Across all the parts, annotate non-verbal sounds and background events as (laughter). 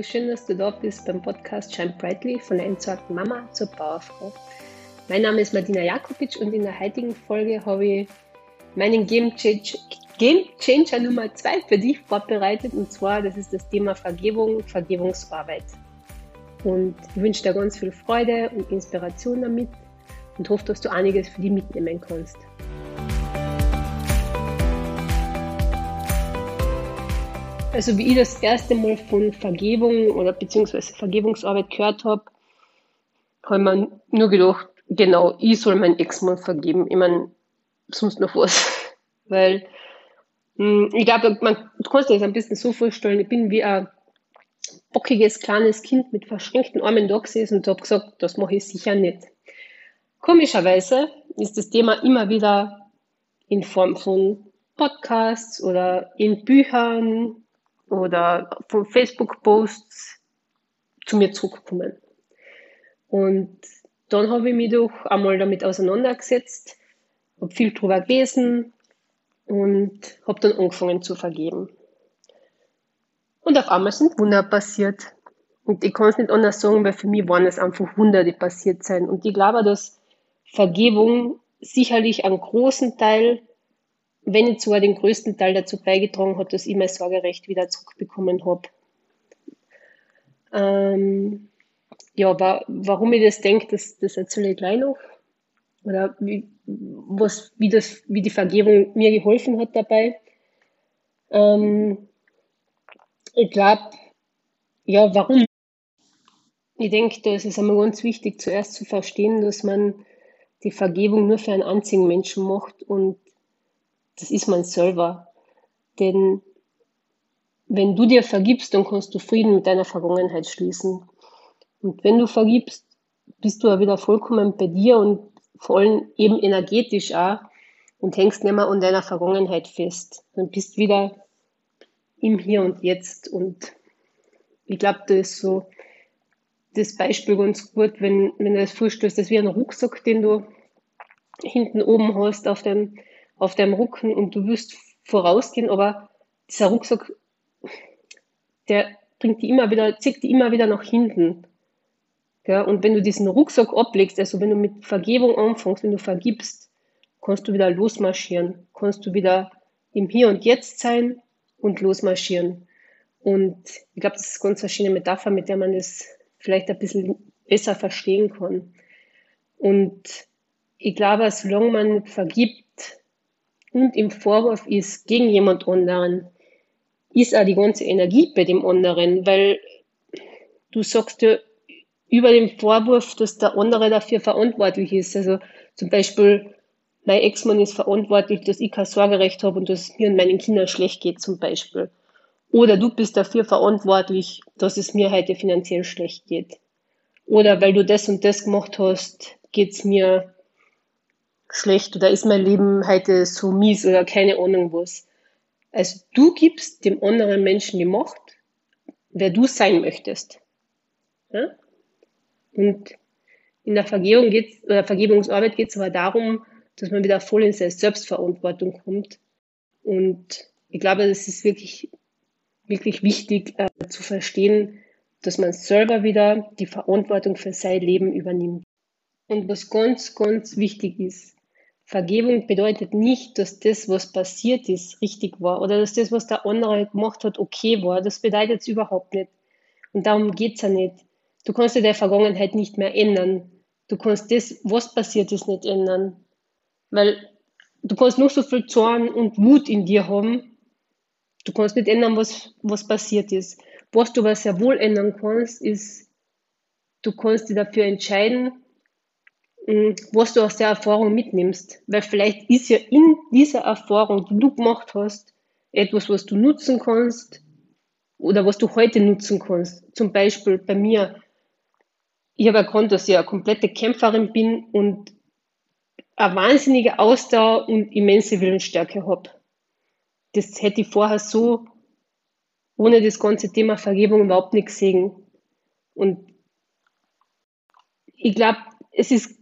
Schön, dass du da bist beim Podcast Shine Brightly von der entsorgten Mama zur Powerfrau. Mein Name ist Martina Jakovic und in der heutigen Folge habe ich meinen Game, Change, Game Changer Nummer 2 für dich vorbereitet und zwar, das ist das Thema Vergebung, Vergebungsarbeit. Und ich wünsche dir ganz viel Freude und Inspiration damit und hoffe, dass du einiges für dich mitnehmen kannst. Also wie ich das erste Mal von Vergebung oder beziehungsweise Vergebungsarbeit gehört habe, habe ich mir nur gedacht, genau, ich soll meinen Ex-Mann vergeben. Ich meine, sonst noch was. (laughs) Weil hm, ich glaube, man du kannst dir das ein bisschen so vorstellen, ich bin wie ein bockiges kleines Kind mit verschränkten Armen da gesessen und habe gesagt, das mache ich sicher nicht. Komischerweise ist das Thema immer wieder in Form von Podcasts oder in Büchern oder von Facebook-Posts zu mir zurückgekommen. Und dann habe ich mich doch einmal damit auseinandergesetzt, habe viel drüber gelesen und habe dann angefangen zu vergeben. Und auf einmal sind Wunder passiert. Und ich kann es nicht anders sagen, weil für mich waren es einfach Wunder, die passiert sind. Und ich glaube, dass Vergebung sicherlich einen großen Teil wenn nicht sogar den größten Teil dazu beigetragen hat, dass ich mein Sorgerecht wieder zurückbekommen habe. Ähm, ja, aber warum ich das denke, das, das erzähle ich gleich noch. Oder wie, was, wie, das, wie die Vergebung mir geholfen hat dabei. Ähm, ich glaube, ja, warum? Ich denke, da ist es einmal ganz wichtig, zuerst zu verstehen, dass man die Vergebung nur für einen einzigen Menschen macht und das ist man selber. Denn wenn du dir vergibst, dann kannst du Frieden mit deiner Vergangenheit schließen. Und wenn du vergibst, bist du ja wieder vollkommen bei dir und vor allem eben energetisch auch und hängst nicht mehr an deiner Vergangenheit fest. Dann bist wieder im Hier und Jetzt. Und ich glaube, das ist so das Beispiel ganz gut, wenn, wenn du das vorstellst, das ist wie ein Rucksack, den du hinten oben hast auf dem auf deinem Rücken und du wirst vorausgehen, aber dieser Rucksack, der bringt die immer wieder, zieht die immer wieder nach hinten. Ja, und wenn du diesen Rucksack ablegst, also wenn du mit Vergebung anfängst, wenn du vergibst, kannst du wieder losmarschieren, kannst du wieder im Hier und Jetzt sein und losmarschieren. Und ich glaube, das ist eine ganz verschiedene Metapher, mit der man das vielleicht ein bisschen besser verstehen kann. Und ich glaube, solange man vergibt, und im Vorwurf ist gegen jemand anderen, ist auch die ganze Energie bei dem anderen, weil du sagst ja über den Vorwurf, dass der andere dafür verantwortlich ist. Also zum Beispiel, mein Ex-Mann ist verantwortlich, dass ich kein Sorgerecht habe und dass es mir und meinen Kindern schlecht geht zum Beispiel. Oder du bist dafür verantwortlich, dass es mir heute finanziell schlecht geht. Oder weil du das und das gemacht hast, geht es mir schlecht oder ist mein Leben heute so mies oder keine Ahnung was. Also du gibst dem anderen Menschen die Macht, wer du sein möchtest. Ja? Und in der Vergebung geht's, oder Vergebungsarbeit geht es aber darum, dass man wieder voll in seine Selbstverantwortung kommt. Und ich glaube, das ist wirklich, wirklich wichtig äh, zu verstehen, dass man selber wieder die Verantwortung für sein Leben übernimmt. Und was ganz, ganz wichtig ist, Vergebung bedeutet nicht, dass das, was passiert ist, richtig war oder dass das, was der andere gemacht hat, okay war. Das bedeutet es überhaupt nicht. Und darum geht es ja nicht. Du kannst dir der Vergangenheit nicht mehr ändern. Du kannst das, was passiert ist, nicht ändern. Weil du kannst noch so viel Zorn und Wut in dir haben. Du kannst nicht ändern, was, was passiert ist. Was du aber sehr wohl ändern kannst, ist, du kannst dich dafür entscheiden, was du aus der Erfahrung mitnimmst. Weil vielleicht ist ja in dieser Erfahrung, die du gemacht hast, etwas, was du nutzen kannst oder was du heute nutzen kannst. Zum Beispiel bei mir, ich habe erkannt, dass ich eine komplette Kämpferin bin und eine wahnsinnige Ausdauer und immense Willensstärke habe. Das hätte ich vorher so ohne das ganze Thema Vergebung überhaupt nicht gesehen. Und ich glaube, es ist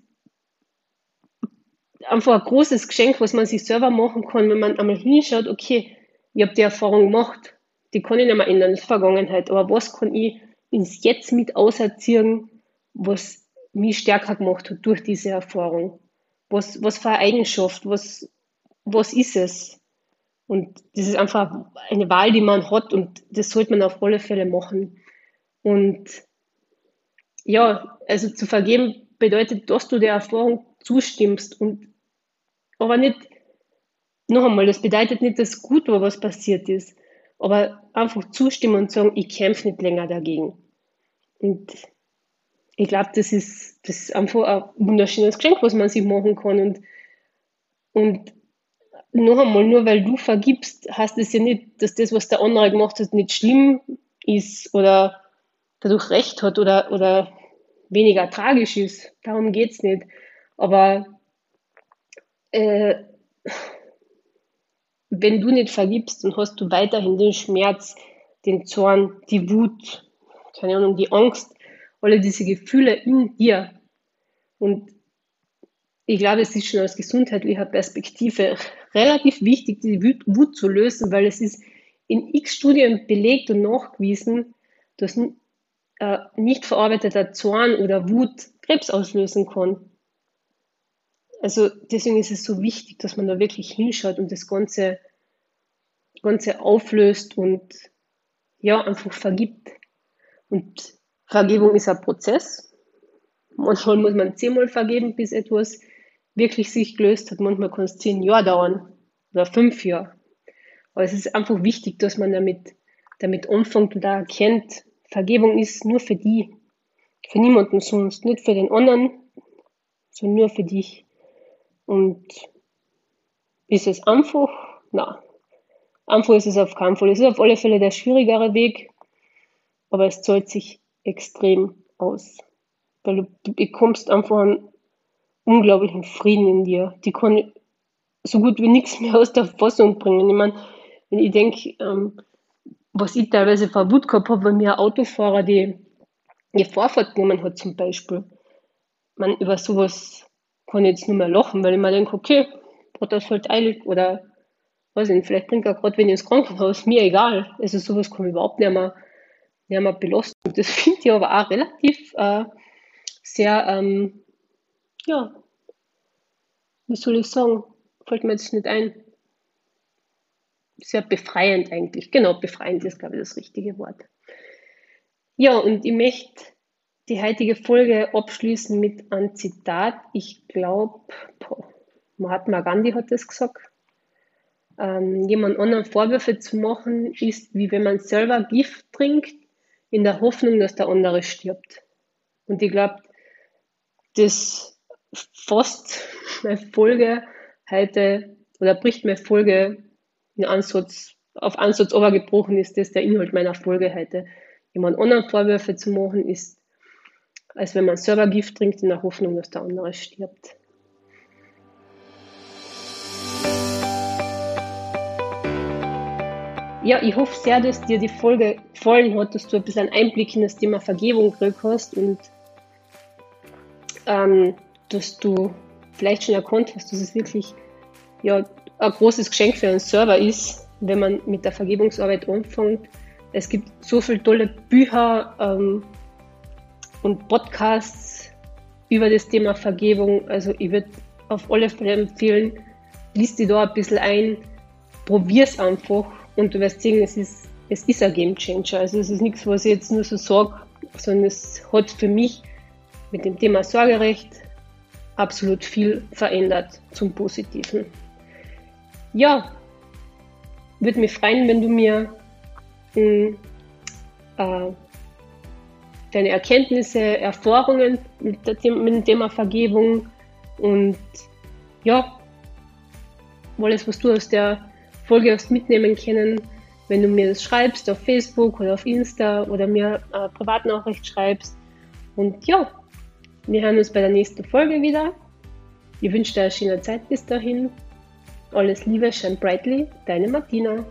einfach ein großes Geschenk, was man sich selber machen kann, wenn man einmal hinschaut, okay, ich habe die Erfahrung gemacht, die kann ich nicht mehr ändern, das ist Vergangenheit. Aber was kann ich ins Jetzt mit auserziehen, was mich stärker gemacht hat durch diese Erfahrung? Was, was für eine Eigenschaft, was, was ist es? Und das ist einfach eine Wahl, die man hat und das sollte man auf alle Fälle machen. Und ja, also zu vergeben bedeutet, dass du der Erfahrung zustimmst und aber nicht, noch einmal, das bedeutet nicht, dass gut war, was passiert ist, aber einfach zustimmen und sagen, ich kämpfe nicht länger dagegen. Und ich glaube, das ist, das ist einfach ein wunderschönes Geschenk, was man sich machen kann. Und, und noch einmal, nur weil du vergibst, heißt es ja nicht, dass das, was der andere gemacht hat, nicht schlimm ist oder dadurch recht hat oder, oder weniger tragisch ist. Darum geht es nicht. Aber äh, wenn du nicht vergibst, dann hast du weiterhin den Schmerz, den Zorn, die Wut, keine Ahnung, die Angst, alle diese Gefühle in dir. Und ich glaube, es ist schon aus gesundheitlicher Perspektive relativ wichtig, die Wut zu lösen, weil es ist in x Studien belegt und nachgewiesen, dass äh, nicht verarbeiteter Zorn oder Wut Krebs auslösen kann. Also deswegen ist es so wichtig, dass man da wirklich hinschaut und das Ganze, Ganze auflöst und ja, einfach vergibt. Und Vergebung ist ein Prozess. Manchmal muss man zehnmal vergeben, bis etwas wirklich sich gelöst hat. Manchmal kann es zehn Jahre dauern oder fünf Jahre. Aber es ist einfach wichtig, dass man damit, damit anfängt und da erkennt, Vergebung ist nur für die, für niemanden sonst, nicht für den anderen, sondern nur für dich. Und ist es einfach? Na, einfach ist es auf keinen Fall. Es ist auf alle Fälle der schwierigere Weg, aber es zahlt sich extrem aus. Weil du bekommst einfach einen unglaublichen Frieden in dir. Die kann so gut wie nichts mehr aus der Fassung bringen. Ich meine, wenn ich denke, ähm, was ich teilweise für Wut gehabt habe, wenn mir ein Autofahrer die, die Vorfahrt genommen hat zum Beispiel. Man, über sowas kann jetzt nur mehr lachen, weil ich mir denke, okay, hat das halt eilig oder weiß ich nicht, vielleicht bringt er gerade wenn ins Krankenhaus, mir egal. Also sowas kann ich überhaupt nicht mehr, nicht mehr belasten. Das (laughs) finde ich aber auch relativ äh, sehr, ähm, ja, wie soll ich sagen, fällt mir jetzt nicht ein, sehr befreiend eigentlich. Genau, befreiend ist, glaube ich, das richtige Wort. Ja, und ich möchte die heutige Folge abschließen mit einem Zitat. Ich glaube, Mahatma Gandhi hat das gesagt. Ähm, jemand anderen Vorwürfe zu machen, ist wie wenn man selber Gift trinkt, in der Hoffnung, dass der andere stirbt. Und ich glaube, das fasst meine Folge heute oder bricht meine Folge in Ansatz, auf Ansatz übergebrochen ist das der Inhalt meiner Folge heute. Jemand anderen Vorwürfe zu machen, ist, als wenn man selber Gift trinkt in der Hoffnung, dass der andere stirbt. Ja, ich hoffe sehr, dass dir die Folge gefallen hat, dass du ein bisschen Einblick in das Thema Vergebung gekriegt hast und ähm, dass du vielleicht schon erkannt hast, dass es wirklich ja, ein großes Geschenk für einen Server ist, wenn man mit der Vergebungsarbeit anfängt. Es gibt so viele tolle Bücher ähm, und Podcasts über das Thema Vergebung. Also ich würde auf alle Fälle empfehlen, liest dich da ein bisschen ein, probier es einfach und du wirst sehen, es ist, es ist ein Game Changer. Also es ist nichts, was ich jetzt nur so sage, sondern es hat für mich mit dem Thema Sorgerecht absolut viel verändert zum Positiven ja, würde mich freuen, wenn du mir mh, hm, äh, deine Erkenntnisse, Erfahrungen mit, dem, mit dem Thema Vergebung und ja, alles, was du aus der Folge hast mitnehmen können, wenn du mir das schreibst auf Facebook oder auf Insta oder mir eine Privatnachricht schreibst. Und ja, wir hören uns bei der nächsten Folge wieder. Ich wünsche dir eine schöne Zeit bis dahin alles Liebe, shine brightly, deine Martina.